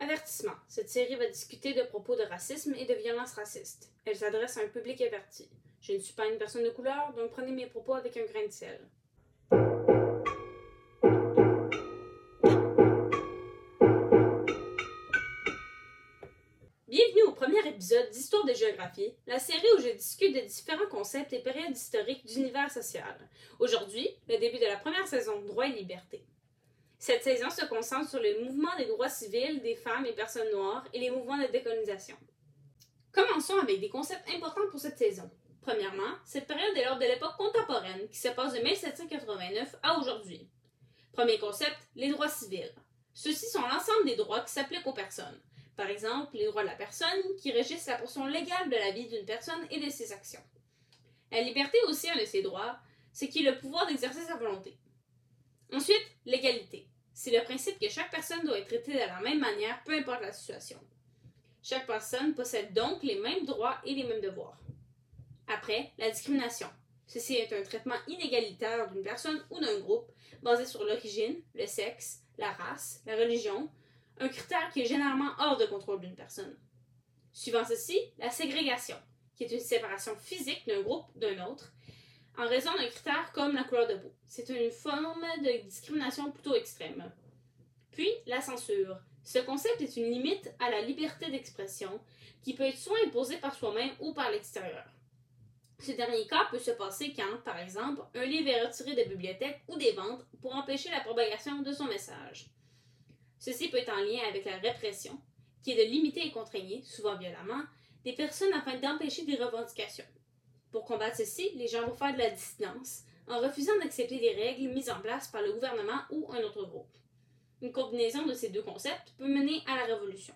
Avertissement. Cette série va discuter de propos de racisme et de violence raciste. Elle s'adresse à un public averti. Je ne suis pas une personne de couleur, donc prenez mes propos avec un grain de sel. Bienvenue au premier épisode d'Histoire de géographie, la série où je discute de différents concepts et périodes historiques d'univers social. Aujourd'hui, le début de la première saison Droit et liberté. Cette saison se concentre sur le mouvement des droits civils des femmes et personnes noires et les mouvements de décolonisation. Commençons avec des concepts importants pour cette saison. Premièrement, cette période est l'ordre de l'époque contemporaine qui se passe de 1789 à aujourd'hui. Premier concept, les droits civils. Ceux-ci sont l'ensemble des droits qui s'appliquent aux personnes. Par exemple, les droits de la personne qui régissent la portion légale de la vie d'une personne et de ses actions. La liberté aussi un de ces droits, c'est qui est le pouvoir d'exercer sa volonté. Ensuite, l'égalité. C'est le principe que chaque personne doit être traitée de la même manière, peu importe la situation. Chaque personne possède donc les mêmes droits et les mêmes devoirs. Après, la discrimination. Ceci est un traitement inégalitaire d'une personne ou d'un groupe basé sur l'origine, le sexe, la race, la religion, un critère qui est généralement hors de contrôle d'une personne. Suivant ceci, la ségrégation, qui est une séparation physique d'un groupe d'un autre, en raison d'un critère comme la couleur de peau. C'est une forme de discrimination plutôt extrême. Puis, la censure. Ce concept est une limite à la liberté d'expression qui peut être soit imposée par soi-même ou par l'extérieur. Ce dernier cas peut se passer quand, par exemple, un livre est retiré des bibliothèques ou des ventes pour empêcher la propagation de son message. Ceci peut être en lien avec la répression, qui est de limiter et contraigner, souvent violemment, des personnes afin d'empêcher des revendications. Pour combattre ceci, les gens vont faire de la dissidence, en refusant d'accepter des règles mises en place par le gouvernement ou un autre groupe. Une combinaison de ces deux concepts peut mener à la révolution.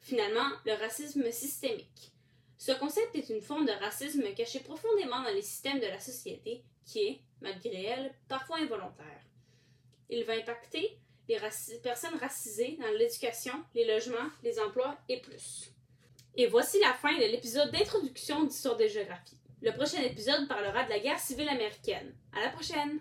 Finalement, le racisme systémique. Ce concept est une forme de racisme cachée profondément dans les systèmes de la société qui est, malgré elle, parfois involontaire. Il va impacter les personnes racisées dans l'éducation, les logements, les emplois et plus. Et voici la fin de l'épisode d'introduction d'Histoire de géographie. Le prochain épisode parlera de la guerre civile américaine. À la prochaine!